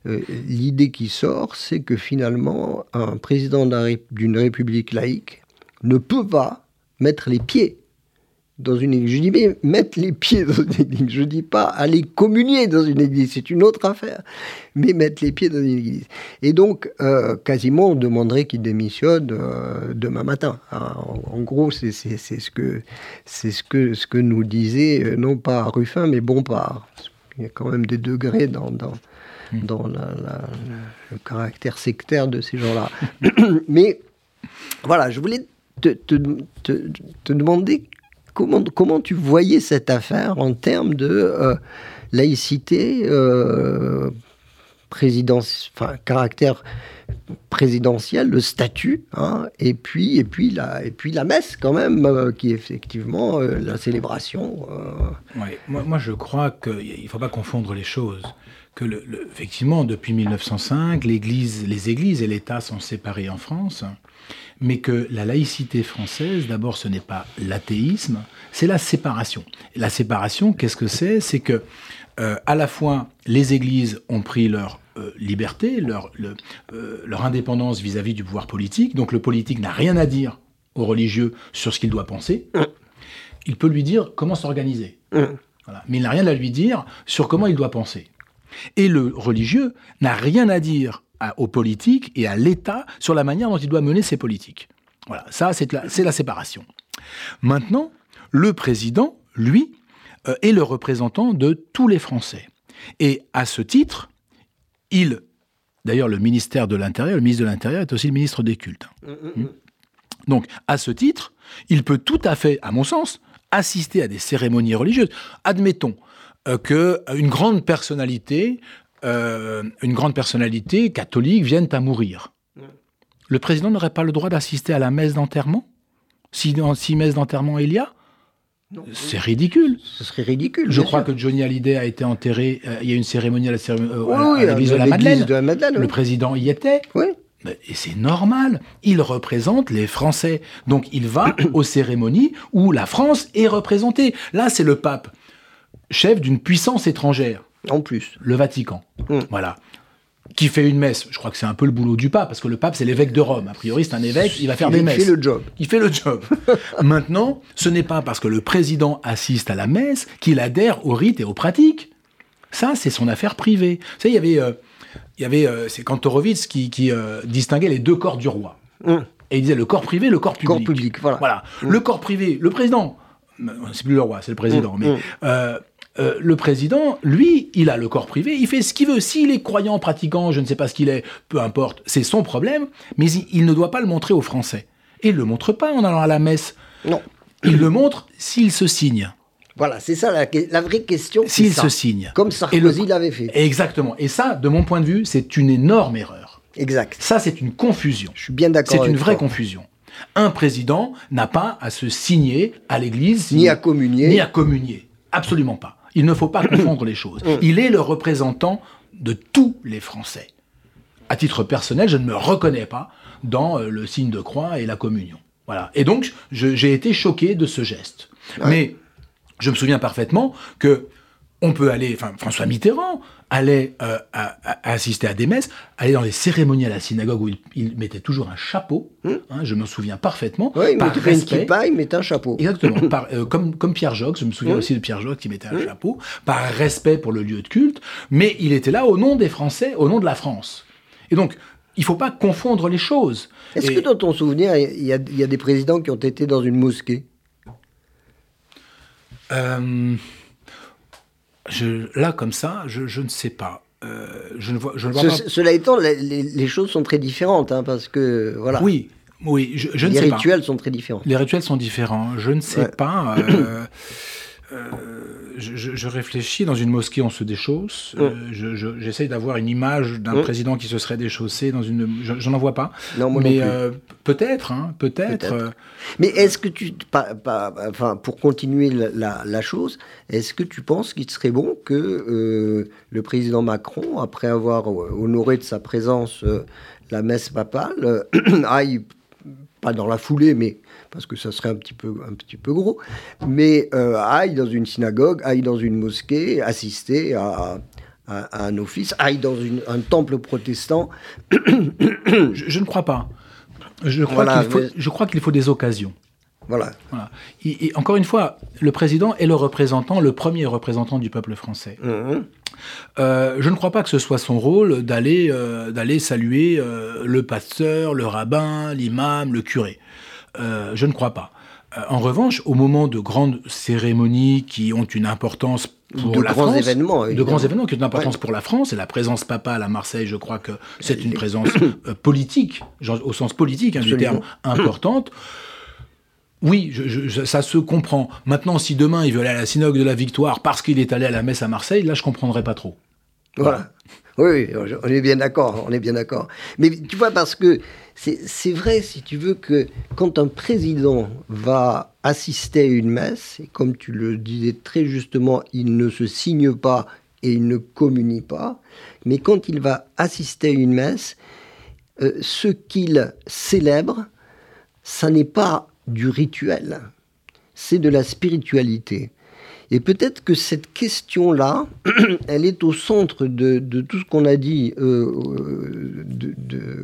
euh, l'idée qui sort, c'est que finalement, un président d'une république laïque ne peut pas mettre les pieds dans une église. Je dis, mais mettre les pieds [laughs] dans une église. Je ne dis pas aller communier dans une église, c'est une autre affaire. Mais mettre les pieds dans une église. Et donc, euh, quasiment, on demanderait qu'il démissionne euh, demain matin. Hein, en, gros, c'est ce que, c'est ce, que, ce que nous disait, euh, non pas Ruffin, mais Bompard. Il y a quand même des degrés dans, dans, hmm. dans le caractère sectaire de ces gens-là. [coughs] mais voilà, je voulais te, te, te, te demander comment, comment tu voyais cette affaire en termes de euh, laïcité, euh, présidence, caractère présidentiel, le statut, hein, et, puis, et, puis la, et puis la messe quand même, euh, qui est effectivement la célébration. moi, je crois qu'il ne faut pas confondre les choses. Que effectivement, depuis 1905, l'Église, les églises et l'État sont séparés en France, mais que la laïcité française, d'abord, ce n'est pas l'athéisme, c'est la séparation. Et la séparation, qu'est-ce que c'est? C'est que euh, à la fois les églises ont pris leur euh, liberté, leur, le, euh, leur indépendance vis-à-vis -vis du pouvoir politique, donc le politique n'a rien à dire aux religieux sur ce qu'il doit penser. Il peut lui dire comment s'organiser. Voilà. Mais il n'a rien à lui dire sur comment il doit penser. Et le religieux n'a rien à dire à, aux politiques et à l'État sur la manière dont il doit mener ses politiques. Voilà, ça c'est la, la séparation. Maintenant, le président, lui, euh, est le représentant de tous les Français. Et à ce titre, il, d'ailleurs le ministère de l'Intérieur, le ministre de l'Intérieur est aussi le ministre des cultes. Hmm. Donc, à ce titre, il peut tout à fait, à mon sens, assister à des cérémonies religieuses. Admettons euh, qu'une grande personnalité, euh, une grande personnalité catholique vienne à mourir. Le président n'aurait pas le droit d'assister à la messe d'enterrement? Si, si messe d'enterrement il y a? C'est ridicule. Ce serait ridicule. Je crois sûr. que Johnny Hallyday a été enterré. Euh, il y a une cérémonie à euh, oui, l'église de, la Madeleine. De la Madeleine oui. Le président y était. Oui. Et c'est normal. Il représente les Français. Donc il va [coughs] aux cérémonies où la France est représentée. Là, c'est le pape, chef d'une puissance étrangère. En plus. Le Vatican. Mmh. Voilà qui fait une messe. Je crois que c'est un peu le boulot du pape, parce que le pape, c'est l'évêque de Rome. A priori, c'est un évêque, il va faire il des messes. Il fait le job. Il fait le job. [laughs] Maintenant, ce n'est pas parce que le président assiste à la messe qu'il adhère aux rites et aux pratiques. Ça, c'est son affaire privée. Vous savez, il y avait, euh, il y avait euh, c'est Kantorowicz qui, qui euh, distinguait les deux corps du roi. Mmh. Et il disait le corps privé, le corps public. Corps public, voilà. voilà. Mmh. Le corps privé, le président, c'est plus le roi, c'est le président, mais euh, le président, lui, il a le corps privé, il fait ce qu'il veut. S'il est croyant, pratiquant, je ne sais pas ce qu'il est, peu importe, c'est son problème, mais il, il, ne doit pas le montrer aux Français. Et il ne le montre pas en allant à la messe. Non. Il le montre s'il se signe. Voilà, c'est ça la, la, vraie question. S'il se signe. Comme Sarkozy l'avait fait. Exactement. Et ça, de mon point de vue, c'est une énorme erreur. Exact. Ça, c'est une confusion. Je suis bien d'accord. C'est une vraie toi. confusion. Un président n'a pas à se signer à l'église. Ni à communier. Ni à communier. Absolument pas. Il ne faut pas confondre les choses. Il est le représentant de tous les Français. À titre personnel, je ne me reconnais pas dans euh, le signe de croix et la communion. Voilà. Et donc, j'ai été choqué de ce geste. Ouais. Mais je me souviens parfaitement que on peut aller, enfin François Mitterrand allait euh, à, à assister à des messes, aller dans les cérémonies à la synagogue où il, il mettait toujours un chapeau, Mmh. hein, je me souviens parfaitement. Oui, il par mettait pas une respect, kippa, il mettait un chapeau. Exactement, [laughs] par, euh, comme, comme Pierre Jox, je me souviens Oui. aussi de Pierre Jox qui mettait un Oui. chapeau, par respect pour le lieu de culte, mais il était là au nom des Français, au nom de la France. Et donc, il ne faut pas confondre les choses. Est-ce Et- que dans ton souvenir, il y, y a des présidents qui ont été dans une mosquée? Euh, je, là, comme ça, je, je ne sais pas. Euh, je ne vois, je ne vois Ce- pas. Cela étant, les, les- les choses sont très différentes, hein, parce que voilà, Oui, oui, je, je ne les sais pas. rituels sont très différents. Les rituels sont différents. Je ne sais Ouais. pas. euh, [coughs] euh, je, réfléchis. Dans une mosquée, on se déchausse. Je- J'essaye d'avoir une image d'un Mm. président qui se serait déchaussé dans une. Je, je n'en vois pas. Non, moi Mais. Peut-être, hein, peut-être. Euh, Mais est-ce que tu, pas- pas- enfin, pour continuer la, la- la chose, est-ce que tu penses qu'il serait bon que euh, le président Macron, après avoir euh, honoré de sa présence euh, la messe papale, euh, [coughs] aille pas dans la foulée, mais parce que ça serait un petit peu, un petit peu gros, mais aille dans une synagogue, aille dans une mosquée, assister à, à- à un office, aille dans une- un temple protestant. [coughs] je, je ne crois pas. Je crois Voilà, qu'il faut, mais- je crois qu'il faut des occasions. Voilà. Voilà. Et- et encore une fois, le président est le représentant, le premier représentant du peuple français. Mhm. Euh, je ne crois pas que ce soit son rôle d'aller euh, d'aller saluer euh, le pasteur, le rabbin, l'imam, le curé. Je ne crois pas. Euh, en revanche, au moment de grandes cérémonies qui ont une importance pour de la grands France, événements. de grands événements qui ont une importance Ouais. pour la France, et la présence papale à Marseille, je crois que c'est une présence euh, [coughs] politique, genre, au sens politique hein, du terme, importante. oui, ça se comprend. Maintenant, si demain il veut aller à la synagogue de la Victoire parce qu'il est allé à la messe à Marseille, là, je comprendrais pas trop. Voilà. Oui, on est bien d'accord, on est bien d'accord. Mais tu vois, parce que c'est vrai, si tu veux, que quand un président va assister à une messe, et comme tu le disais très justement, il ne se signe pas et il ne communie pas, mais quand il va assister à une messe, euh, ce qu'il célèbre, ça n'est pas du rituel, c'est de la spiritualité. Et peut-être que cette question-là, [clears throat] elle est au centre de, tout ce qu'on a dit euh,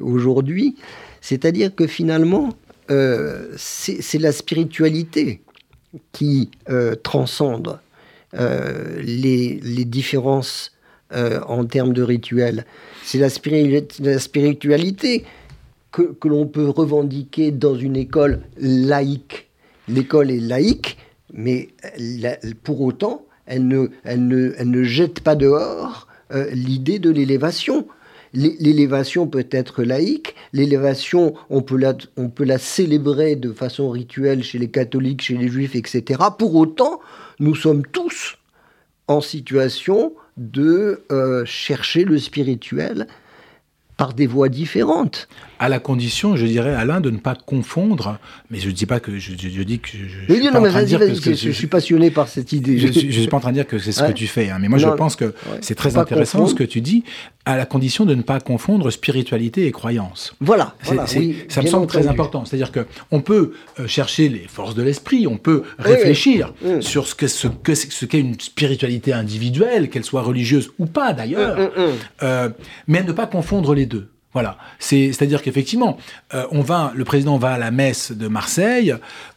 aujourd'hui, c'est-à-dire que finalement, euh, c'est la spiritualité qui euh, transcende les, différences en termes de rituels. C'est la, spiritualité que, que l'on peut revendiquer dans une école laïque. L'école est laïque, mais pour autant, elle ne, jette pas dehors euh, l'idée de l'élévation. L'élévation peut être laïque, l'élévation, on, peut la, on peut la célébrer de façon rituelle chez les catholiques, chez les juifs, etc. Pour autant, nous sommes tous en situation de euh, chercher le spirituel par des voies différentes à la condition, je dirais, Alain, de ne pas confondre. Mais je ne dis pas que je, dis que je, suis non, mais dire que, je, suis passionné par cette idée. Je ne suis, pas en train de dire que c'est ce que tu fais, hein. mais moi je pense que c'est très intéressant ce que tu dis, à la condition de ne pas confondre spiritualité et croyance. Voilà. ça me semble très important. C'est-à-dire que on peut euh, chercher les forces de l'esprit, on peut réfléchir mm. sur ce qu'est ce, que, ce qu'est une spiritualité individuelle, qu'elle soit religieuse ou pas d'ailleurs, mm, mm, euh, mais ne pas confondre les deux. Voilà, c'est-à-dire qu'effectivement, euh, on va, le président va à la messe de Marseille,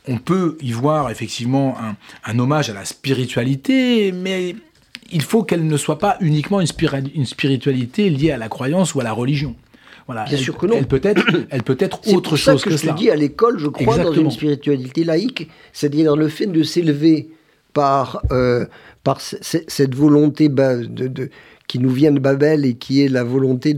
on peut y voir effectivement un, hommage à la spiritualité, mais il faut qu'elle ne soit pas uniquement une, spiritualité liée à la croyance ou à la religion. Voilà, Bien sûr que non. Elle peut être, elle peut être autre chose que, que, je dis à l'école, je crois dans une spiritualité laïque, c'est-à-dire le fait de s'élever par, euh, par cette volonté de, de qui nous vient de Babel et qui est la volonté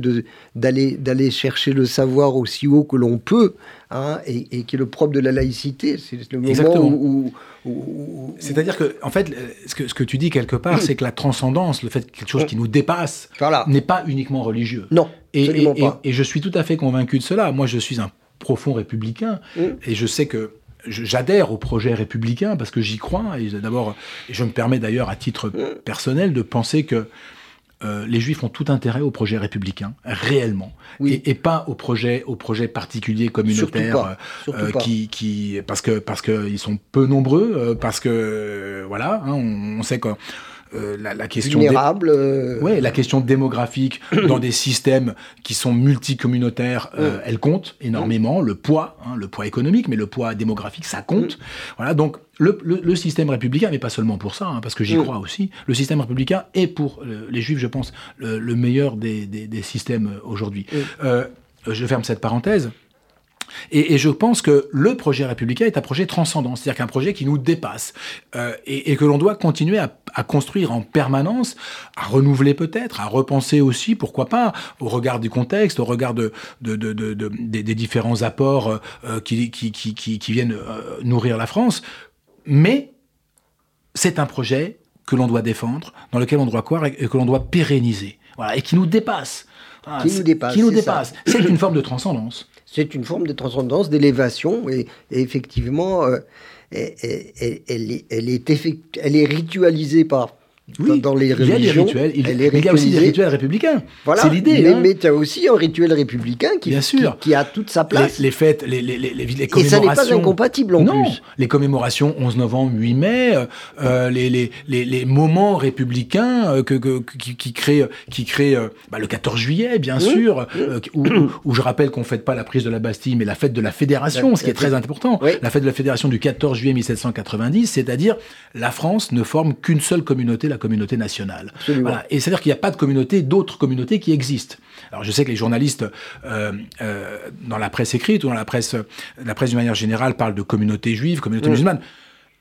d'aller chercher le savoir aussi haut que l'on peut, hein, et, qui est le propre de la laïcité. C'est le moment où, C'est-à-dire que, en fait, ce que, ce que tu dis quelque part, c'est que la transcendance, le fait que quelque chose qui nous dépasse, n'est pas uniquement religieux. Non, et, Et, je suis tout à fait convaincu de cela. Moi, je suis un profond républicain, mm. et je sais que j'adhère au projet républicain parce que j'y crois. Et d'abord, je me permets d'ailleurs à titre mm. personnel de penser que euh, les Juifs ont tout intérêt au projet républicain, réellement, et, pas au projet, au projet particulier communautaire, euh, euh, qui, qui, parce que parce qu'ils sont peu nombreux, parce que voilà, hein, on, sait que euh, la, question euh. ouais, la question démographique [coughs] dans des systèmes qui sont multicommunautaires, euh, elle compte énormément. Le poids, hein, le poids économique, mais le poids démographique, ça compte. Voilà, donc le, système républicain, mais pas seulement pour ça, hein, parce que j'y crois aussi, le système républicain est pour les juifs, je pense, le, meilleur des, des systèmes aujourd'hui. je ferme cette parenthèse. Et, je pense que le projet républicain est un projet transcendant, c'est-à-dire qu'un projet qui nous dépasse euh, et, que l'on doit continuer à, construire en permanence, à renouveler peut-être, à repenser aussi, pourquoi pas, au regard du contexte, au regard de, des, différents apports euh, euh, qui, qui, viennent nourrir la France. Mais c'est un projet que l'on doit défendre, dans lequel on doit croire et, que l'on doit pérenniser, voilà, et qui nous dépasse. qui nous dépasse. Qui nous dépasse. C'est une forme de transcendance c'est une forme de transcendance, d'élévation, et, effectivement, elle, est ritualisée par oui, dans les religions. Il y a des rituels. Il, y a aussi des rituels républicains. Voilà. C'est l'idée. Mais, hein. mais tu as aussi un rituel républicain qui, Bien sûr. Qui, a toute sa place. Les, fêtes, les, les, les, les commémorations. Et ça n'est pas incompatible en non. plus. Les commémorations 11 novembre, 8 mai, euh, euh les, moments républicains euh, que, que, qui, qui, créent, qui créent euh, bah, le 14 juillet, bien sûr, où, où, je rappelle qu'on ne fête pas la prise de la Bastille, mais la fête de la Fédération, ce qui est très important. La fête de la Fédération du 14 juillet 1790, c'est-à-dire la France ne forme qu'une seule communauté, la communauté nationale. Et c'est-à-dire qu'il n'y a pas de communauté, d'autres communautés qui existent. Alors je sais que les journalistes, euh, euh, dans la presse écrite ou dans la presse, la presse d'une manière générale, parlent de communauté juive, communauté musulmane.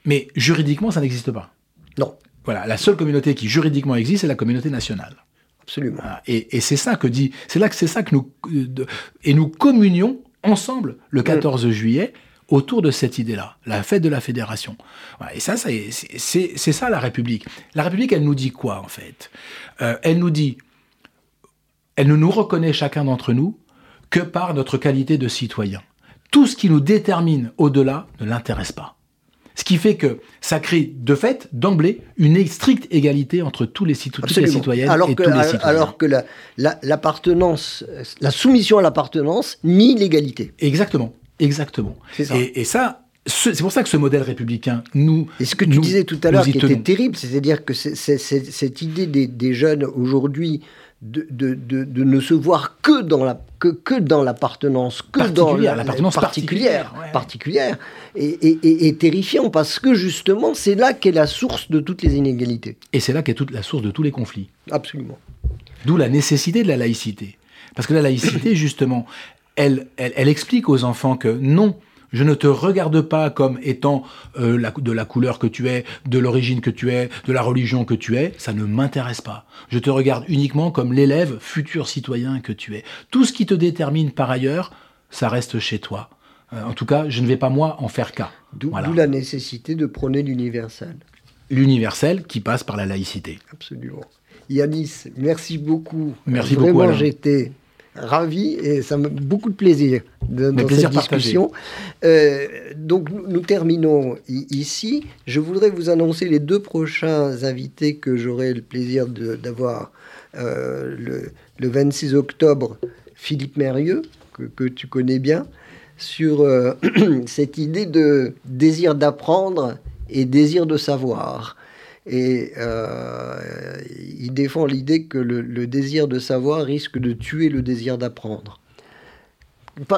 Mais juridiquement, ça n'existe pas. Non. Voilà, la seule communauté qui juridiquement existe, c'est la communauté nationale. Absolument. Et, c'est ça que dit, c'est là que c'est ça que nous et nous communions ensemble le 14 juillet autour de cette idée-là, la fête de la fédération. Et ça, c'est ça la République. La République, elle nous dit quoi en fait? Euh, Elle nous dit, elle ne nous reconnaît chacun d'entre nous que par notre qualité de citoyen. Tout ce qui nous détermine au-delà ne l'intéresse pas. Ce qui fait que ça crée de fait, d'emblée, une stricte égalité entre tous les, citoyens toutes les citoyennes alors et que, tous les citoyens. Alors que l'appartenance, la, soumission à l'appartenance nie l'égalité. Exactement, exactement. Et, ça, c'est pour ça que ce modèle républicain, nous. Et ce que tu disais tout à l'heure qui était terrible, c'est-à-dire que cette idée des, des jeunes aujourd'hui de, de, de, ne se voir que dans la que, que dans l'appartenance que dans l'appartenance particulière particulière, et, et, terrifiant parce que justement c'est là qu'est la source de toutes les inégalités. Et c'est là qu'est toute la source de tous les conflits. Absolument. D'où la nécessité de la laïcité. Parce que la laïcité [coughs] justement elle, elle, elle explique aux enfants que non je ne te regarde pas comme étant euh, de la couleur que tu es, de l'origine que tu es, de la religion que tu es. Ça ne m'intéresse pas. Je te regarde uniquement comme l'élève, futur citoyen que tu es. Tout ce qui te détermine par ailleurs, ça reste chez toi. Euh, en tout cas, je ne vais pas moi en faire cas. D'où la nécessité de prôner l'universel. L'universel qui passe par la laïcité. Absolument. Yanis, merci beaucoup. Merci Vraiment, beaucoup. j'étais ravi et ça me beaucoup de plaisir de, dans cette discussion. Euh, donc nous, terminons ici. Je voudrais vous annoncer les deux prochains invités que j'aurai le plaisir d'avoir euh, le, le, 26 octobre. Philippe Mérieux, que, que tu connais bien, sur euh, [clears throat] cette idée de désir d'apprendre et désir de savoir. Et euh, il défend l'idée que le, désir de savoir risque de tuer le désir d'apprendre.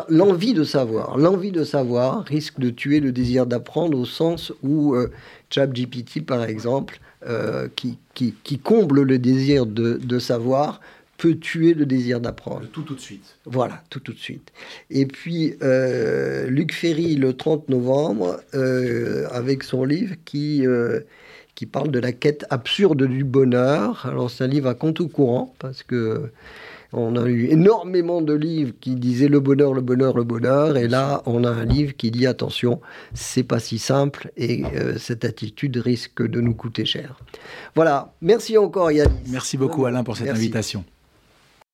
L'envie de savoir, l'envie de savoir risque de tuer le désir d'apprendre au sens où euh, ChatGPT, par exemple, euh, qui, qui, qui, comble le désir de, de, savoir, peut tuer le désir d'apprendre. Tout tout de suite. Voilà, tout tout de suite. Et puis, euh, Luc Ferry, le 30 novembre, euh, avec son livre qui qui parle de la quête absurde du bonheur. Alors c'est un livre à compte au courant parce que on a eu énormément de livres qui disaient le bonheur, le bonheur, le bonheur, et là on a un livre qui dit attention, c'est pas si simple et euh, cette attitude risque de nous coûter cher. Voilà, merci encore Yannis. Merci beaucoup Alain pour cette invitation.